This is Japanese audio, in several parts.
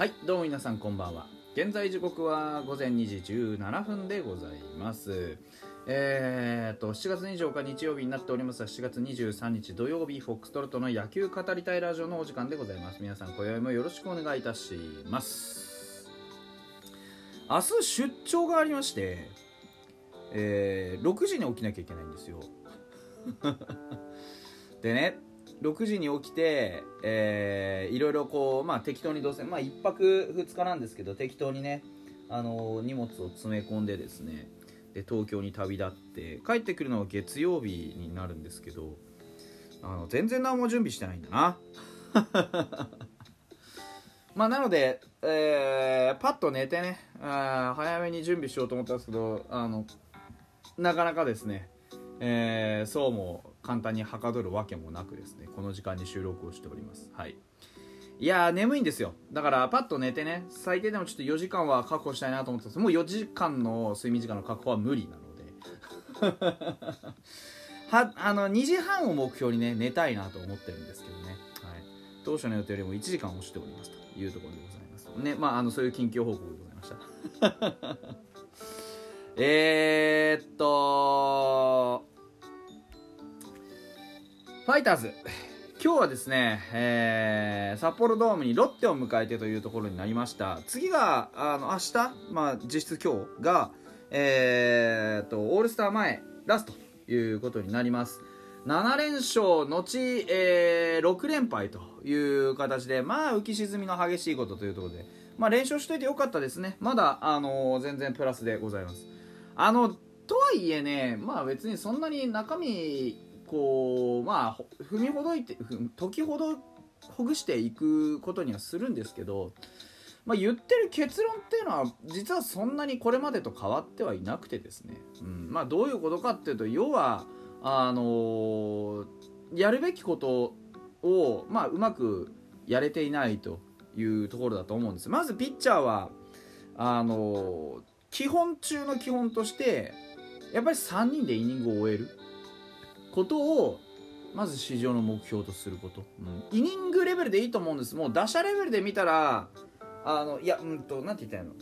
はいどうも皆さんこんばんは。現在時刻は午前2時17分でございます。えーと7月24日日曜日になっておりますが7月23日土曜日フォックストロットの野球語りたいラジオのお時間でございます。皆さん今宵もよろしくお願いいたします。明日出張がありましてえー6時に起きなきゃいけないんですよ。でね6時に起きて、えーいろいろこう、まあ、適当にどうせ、まあ、1泊2日なんですけど適当にね、あの荷物を詰め込んでですねで東京に旅立って帰ってくるのは月曜日になるんですけどあの全然何も準備してないんだな。まあなので、えーパッと寝てねあ早めに準備しようと思ったんですけどあのなかなかですね、えーそうも簡単にはかどるわけもなくですねこの時間に収録をしております。はい。いや眠いんですよ。だからパッと寝てね最低でもちょっと4時間は確保したいなと思ってたんです。もう4時間の睡眠時間の確保は無理なので。はあの2時半を目標にね寝たいなと思ってるんですけどね、はい、当初の予定よりも1時間押しておりますと。いうところでございます。ねまああのそういう近況報告でございました。えっとファイターズ。今日はですね、えー札幌ドームにロッテを迎えてというところになりました。次があの明日、まあ、実質今日が、えーとオールスター前ラストということになります。7連勝後、えー6連敗という形でまあ浮き沈みの激しいことというところで、まあ、連勝しといてよかったですね。まだ、あの全然プラスでございます。あのとはいえねまあ別にそんなに中身こうまあ踏みほどいてふ時ほどほぐしていくことにはするんですけど、まあ、言ってる結論っていうのは実はそんなにこれまでと変わってはいなくてですね、うん。まあ、どういうことかっていうと要はあのーやるべきことを、まあ、うまくやれていないというところだと思うんです。まずピッチャーはあのー基本中の基本としてやっぱり3人でイニングを終える。ことをまず市場の目標とすること、うん。イニングレベルでいいと思うんです。もう打者レベルで見たらあのいやうんとなんて言ったらいいの？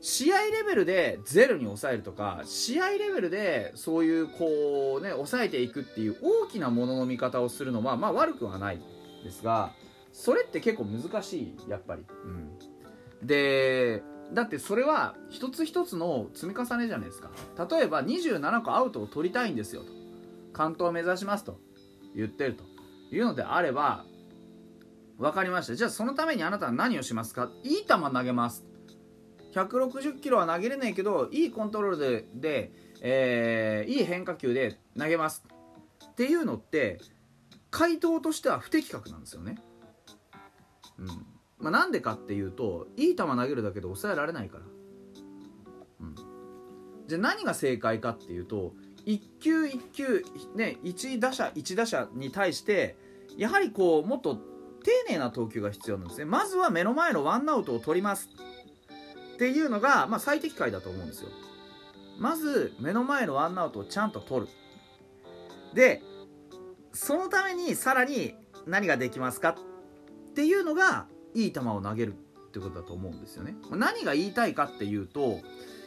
試合レベルでゼロに抑えるとか試合レベルでそういうこうね抑えていくっていう大きなものの見方をするのはまあ悪くはないですがそれって結構難しいやっぱり、うん、でだってそれは一つ一つの積み重ねじゃないですか。例えば27個アウトを取りたいんですよと。完投を目指しますと言ってるというのであれば分かりました。じゃあそのためにあなたは何をしますか？いい球投げます。160キロは投げれないけどいいコントロールでで、えーいい変化球で投げます。っていうのって回答としては不適格なんですよね。うん。まあ、なんでかっていうといい球投げるだけで抑えられないから。うん、じゃあ何が正解かっていうと1球1球、ね、1打者1打者に対してやはりこうもっと丁寧な投球が必要なんですね。まずは目の前のワンアウトを取りますっていうのが、まあ、最適解だと思うんですよ。まず目の前のワンアウトをちゃんと取る。でそのためにさらに何ができますかっていうのがいい球を投げるってことだと思うんですよね。何が言いたいかっていうと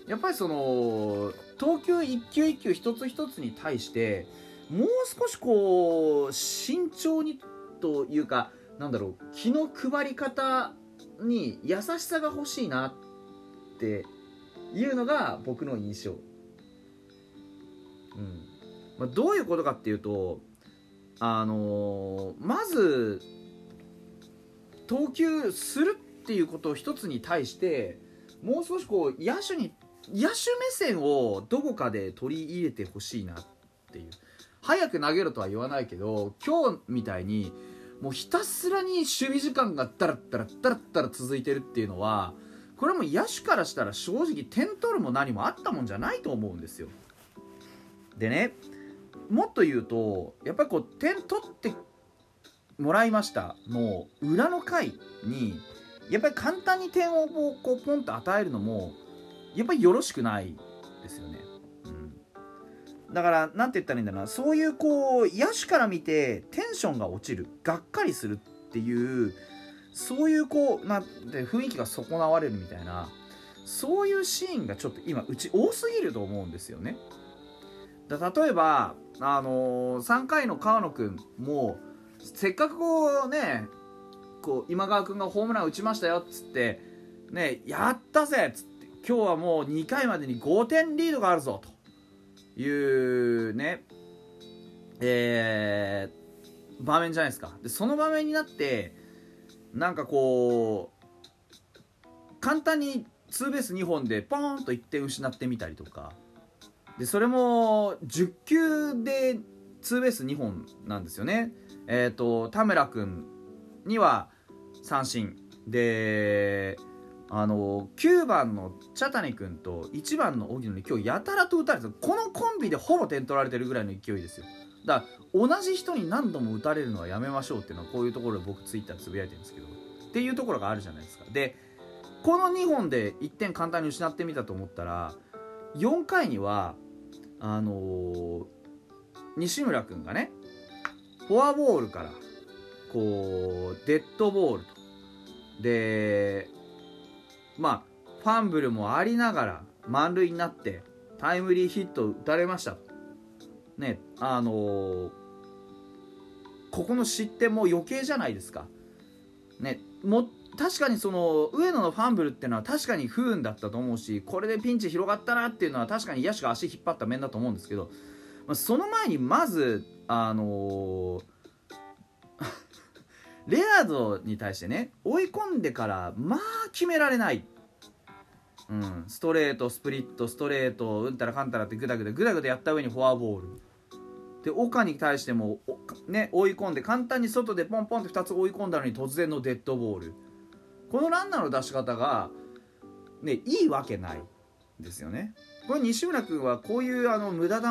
やっぱりその投球一球一球一つ一つに対してもう少しこう慎重にというかなんだろう気の配り方に優しさが欲しいなっていうのが僕の印象、うん。まあ、どういうことかっていうとあのーまず投球するっていうことを一つに対してもう少しこう野手に野手目線をどこかで取り入れてほしいなっていう。早く投げろとは言わないけど今日みたいにもうひたすらに守備時間がダラッダラッダラッダラ続いてるっていうのはこれも野手からしたら正直点取るも何もあったもんじゃないと思うんですよ。でねもっと言うとやっぱりこう点取ってもらいました。の裏の回にやっぱり簡単に点をこうポンと与えるのもやっぱりよろしくないですよね。うん、だから何て言ったらいいんだろうなそういうこう野手から見てテンションが落ちるがっかりするっていうそういうこうなんて雰囲気が損なわれるみたいなそういうシーンがちょっと今うち多すぎると思うんですよね。だ例えば、あのー、3回の川野君もせっかくこうねこう今川君がホームラン打ちましたよっつってねやったぜっつって今日はもう2回までに5点リードがあるぞというねえー、場面じゃないですか。でその場面になってなんかこう簡単にツーベース2本でポーンと1点失ってみたりとか。でそれも10球でツーベース2本なんですよね。えっ、ー、と田村君には三振。であの9番の茶谷君と1番の荻野に今日やたらと打たれてこのコンビでほぼ点取られてるぐらいの勢いですよ。だから同じ人に何度も打たれるのはやめましょうっていうのはこういうところで僕ツイッターつぶやいてるんですけどっていうところがあるじゃないですか。でこの2本で1点簡単に失ってみたと思ったら4回にはあのー、西村君がねフォアボールからこうデッドボールと。でまあファンブルもありながら満塁になってタイムリーヒット打たれました。ねあのー、ここの失点も余計じゃないですか。ねも確かにその上野のファンブルっていうのは確かに不運だったと思うしこれでピンチ広がったなっていうのは確かに野手が足引っ張った面だと思うんですけど、まあ、その前にまずあのー、レアードに対してね追い込んでからまあ決められない、うん、ストレートスプリットストレートうんたらかんたらってグダグダグダグダやった上にフォアボール。で岡に対しても、ね、追い込んで簡単に外でポンポンって2つ追い込んだのに突然のデッドボール。このランナーの出し方が、ね、いいわけないですよね。これ西村君はこういうあの無駄球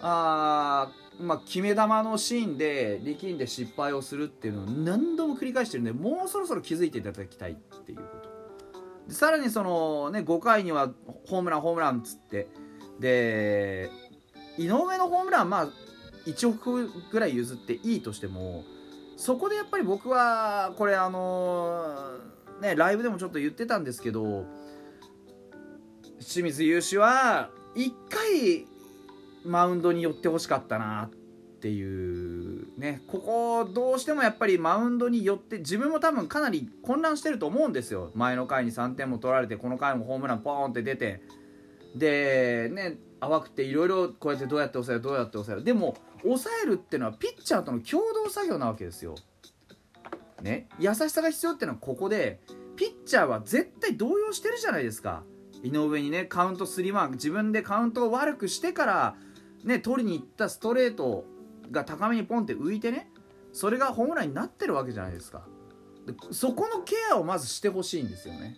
あまあ、決め球のシーンで力んで失敗をするっていうのを何度も繰り返してるんでもうそろそろ気づいていただきたいっていうこと。でさらにそのね5回にはホームランホームランっつって。で井上のホームランまあ1億ぐらい譲っていいとしてもそこでやっぱり僕はこれあのねライブでもちょっと言ってたんですけど清水雄志は1回マウンドに寄ってほしかったなっていうねここどうしてもやっぱりマウンドに寄って自分も多分かなり混乱してると思うんですよ。前の回に3点も取られてこの回もホームランポーンって出て。でね淡くていろいろこうやってどうやって抑えるどうやって抑える。でも抑えるっていうのはピッチャーとの共同作業なわけですよ。ね優しさが必要っていうのはここでピッチャーは絶対動揺してるじゃないですか。井上にねカウント3マーク自分でカウントを悪くしてからね取りに行ったストレートが高めにポンって浮いてねそれがホームランになってるわけじゃないですか。でそこのケアをまずしてほしいんですよね。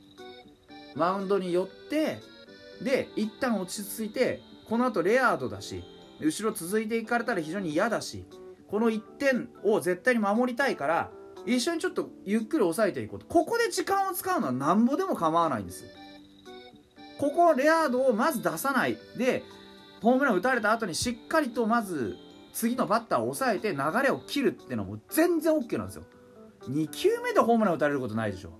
マウンドに寄ってで一旦落ち着いてこのあとレアードだし後ろ続いていかれたら非常に嫌だしこの1点を絶対に守りたいから一緒にちょっとゆっくり抑えていこうと。ここで時間を使うのはなんぼでも構わないんですここレアードをまず出さない。でホームラン打たれた後にしっかりとまず次のバッターを抑えて流れを切るっていうのも全然 OK なんですよ。2球目でホームラン打たれることないでしょ。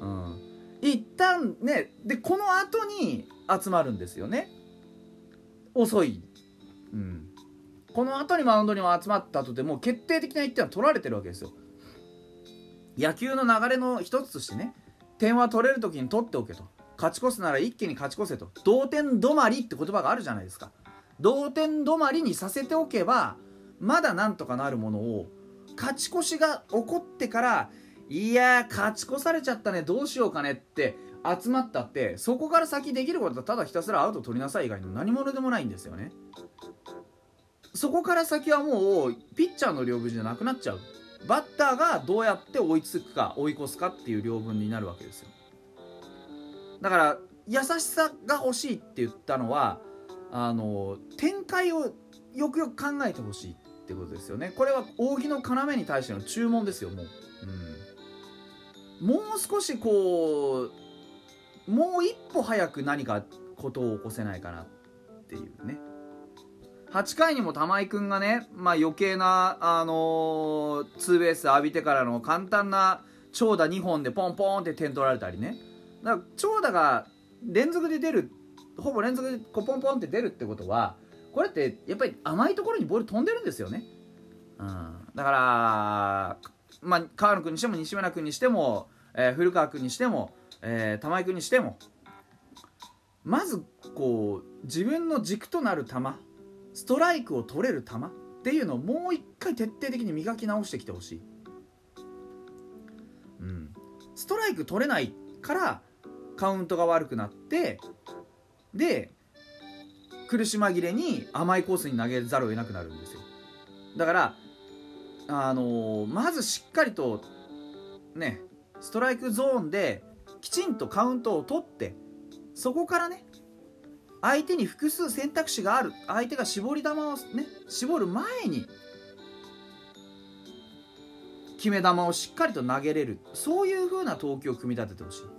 うん。一旦ねでこの後に集まるんですよね。遅い、うん、この後にマウンドにも集まった後でもう決定的な1点は取られてるわけですよ。野球の流れの一つとしてね点は取れる時に取っておけと。勝ち越すなら一気に勝ち越せと。同点止まりって言葉があるじゃないですか。同点止まりにさせておけばまだなんとかなるものを勝ち越しが起こってからいや勝ち越されちゃったねどうしようかねって集まったってそこから先できることはただひたすらアウト取りなさい以外の何者でもないんですよね。そこから先はもうピッチャーの領分じゃなくなっちゃう。バッターがどうやって追いつくか追い越すかっていう領分になるわけですよ。だから優しさが欲しいって言ったのはあの展開をよくよく考えてほしいってことですよね。これは扇の要に対しての注文ですよもう、うん、もう少しこうもう一歩早く何かことを起こせないかなっていうね。8回にも玉井君がね、まあ、余計な、あのーツーベース浴びてからの簡単な長打2本でポンポンって点取られたりね。だから長打が連続で出るほぼ連続でこうポンポンって出るってことはこれってやっぱり甘いところにボール飛んでるんですよね、うん、だから、まあ、川野君にしても西村君にしても、えー古川君にしても、えー玉井君にしてもまずこう自分の軸となる球ストライクを取れる球っていうのをもう一回徹底的に磨き直してきてほしい、うん、ストライク取れないからカウントが悪くなってで苦し紛れに甘いコースに投げざるを得なくなるんですよ。だからあのーまずしっかりとねストライクゾーンできちんとカウントを取ってそこからね相手に複数選択肢がある相手が絞り球をね絞る前に決め球をしっかりと投げれる。そういう風な投球を組み立ててほしい。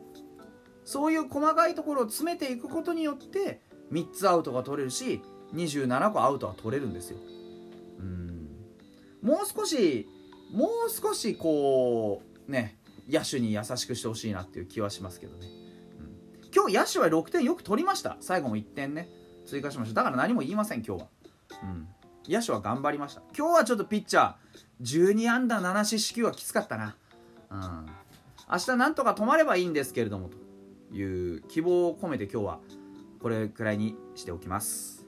そういう細かいところを詰めていくことによって3つアウトが取れるし27個アウトは取れるんですよ。うん。もう少しもう少しこうね野手に優しくしてほしいなっていう気はしますけどね。うん。今日野手は6点よく取りました。最後も1点ね。追加しました。だから何も言いません今日は、うん、野手は頑張りました。今日はちょっとピッチャー12安打7四死球はきつかったな、うん、明日なんとか止まればいいんですけれどもと。いう希望を込めて今日はこれくらいにしておきます。